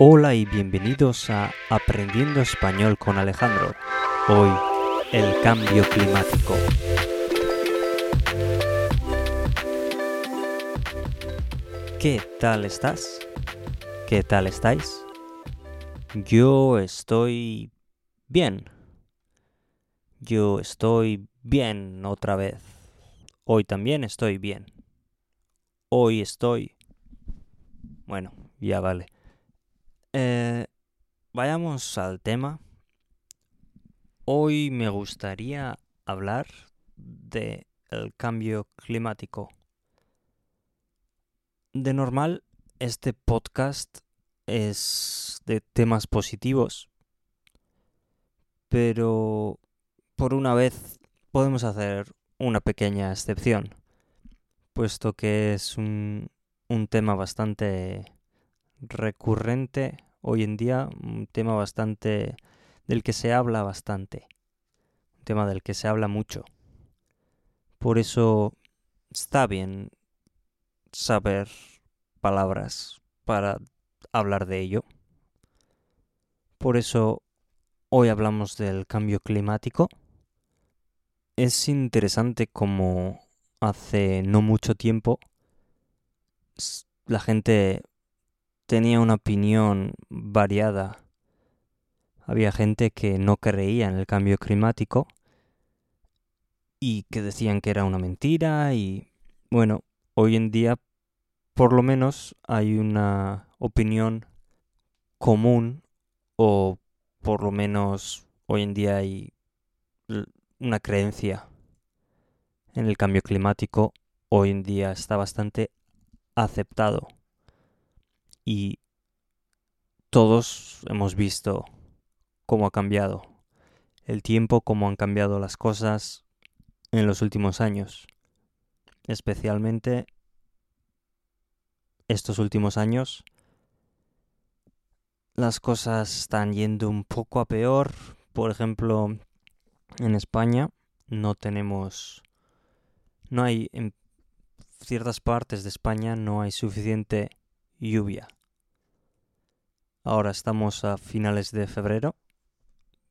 Hola y bienvenidos a Aprendiendo Español con Alejandro. Hoy, el cambio climático. ¿Qué tal estás? ¿Qué tal estáis? Yo estoy bien. Yo estoy bien otra vez. Hoy también estoy bien. Hoy estoy... Bueno, ya vale. Eh, vayamos al tema. Hoy me gustaría hablar de el cambio climático. De normal, este podcast es de temas positivos, pero por una vez podemos hacer una pequeña excepción, puesto que es un, un tema bastante recurrente hoy en día, un tema bastante del que se habla bastante, un tema del que se habla mucho. Por eso está bien saber palabras para hablar de ello. Por eso hoy hablamos del cambio climático. Es interesante como hace no mucho tiempo la gente tenía una opinión variada. Había gente que no creía en el cambio climático y que decían que era una mentira y bueno, hoy en día por lo menos hay una opinión común o por lo menos hoy en día hay una creencia en el cambio climático. Hoy en día está bastante aceptado y todos hemos visto cómo ha cambiado el tiempo, cómo han cambiado las cosas en los últimos años. Especialmente estos últimos años las cosas están yendo un poco a peor. Por ejemplo, en España no tenemos no hay en ciertas partes de España no hay suficiente lluvia. Ahora estamos a finales de febrero.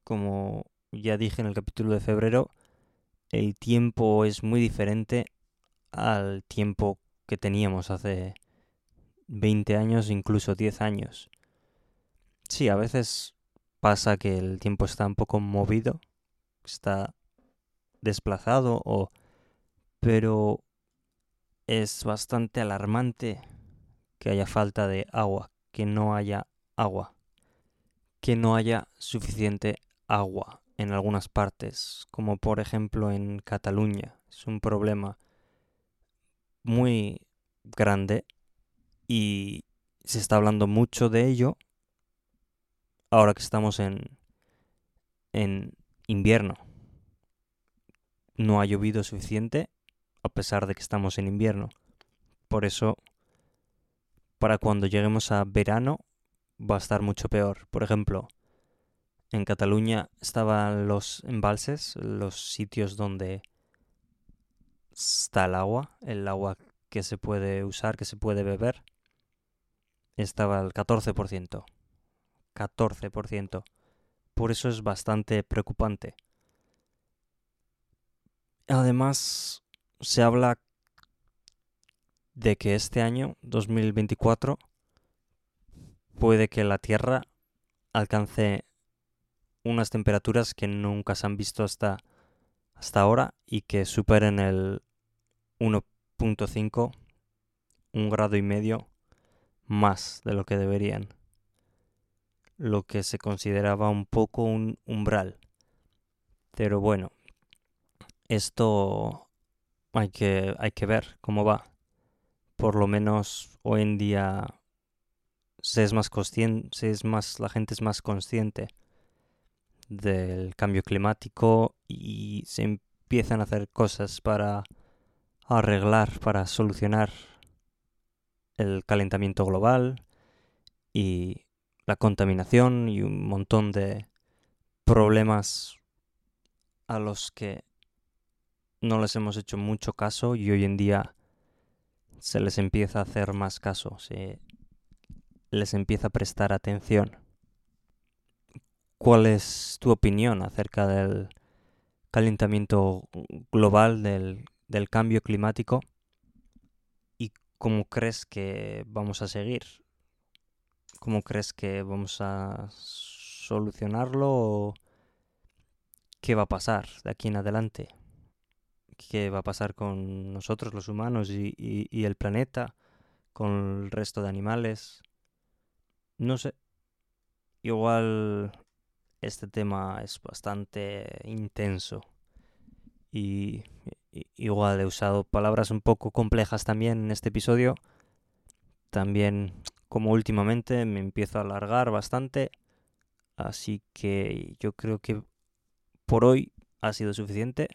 Como ya dije en el capítulo de febrero, el tiempo es muy diferente al tiempo que teníamos hace 20 años, incluso 10 años. Sí, a veces pasa que el tiempo está un poco movido, está desplazado o pero es bastante alarmante que haya falta de agua, que no haya agua. Que no haya suficiente agua en algunas partes, como por ejemplo en Cataluña. Es un problema muy grande y se está hablando mucho de ello ahora que estamos en, en invierno. No ha llovido suficiente a pesar de que estamos en invierno. Por eso, para cuando lleguemos a verano, va a estar mucho peor. Por ejemplo, en Cataluña estaban los embalses, los sitios donde está el agua, el agua que se puede usar, que se puede beber, estaba al 14%. 14%. Por eso es bastante preocupante. Además, se habla de que este año, 2024, puede que la Tierra alcance unas temperaturas que nunca se han visto hasta, hasta ahora y que superen el 1.5, un grado y medio más de lo que deberían. Lo que se consideraba un poco un umbral. Pero bueno, esto hay que, hay que ver cómo va. Por lo menos hoy en día se es más consciente, es más, la gente es más consciente del cambio climático y se empiezan a hacer cosas para arreglar, para solucionar el calentamiento global y la contaminación y un montón de problemas a los que no les hemos hecho mucho caso y hoy en día se les empieza a hacer más caso. Se les empieza a prestar atención. ¿Cuál es tu opinión acerca del calentamiento global, del, cambio climático? ¿Y cómo crees que vamos a seguir? ¿Cómo crees que vamos a solucionarlo o qué va a pasar de aquí en adelante? ¿Qué va a pasar con nosotros los humanos y el planeta? ¿Con el resto de animales? No sé. Igual este tema es bastante intenso y igual he usado palabras un poco complejas también en este episodio. También, como últimamente, me empiezo a alargar bastante. Así que yo creo que por hoy ha sido suficiente.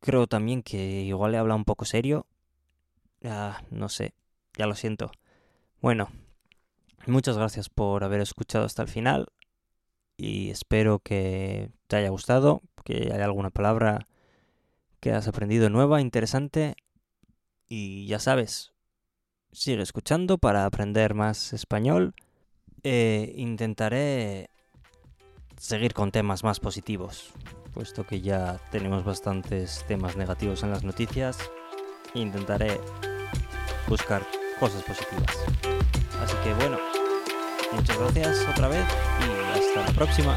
Creo también que igual he hablado un poco serio. Ah, no sé, ya lo siento. Bueno, muchas gracias por haber escuchado hasta el final y espero que te haya gustado, que haya alguna palabra que has aprendido nueva, interesante y ya sabes, sigue escuchando para aprender más español. Eh, intentaré seguir con temas más positivos, puesto que ya tenemos bastantes temas negativos en las noticias. Intentaré buscar cosas positivas. Así que bueno, muchas gracias otra vez y hasta la próxima.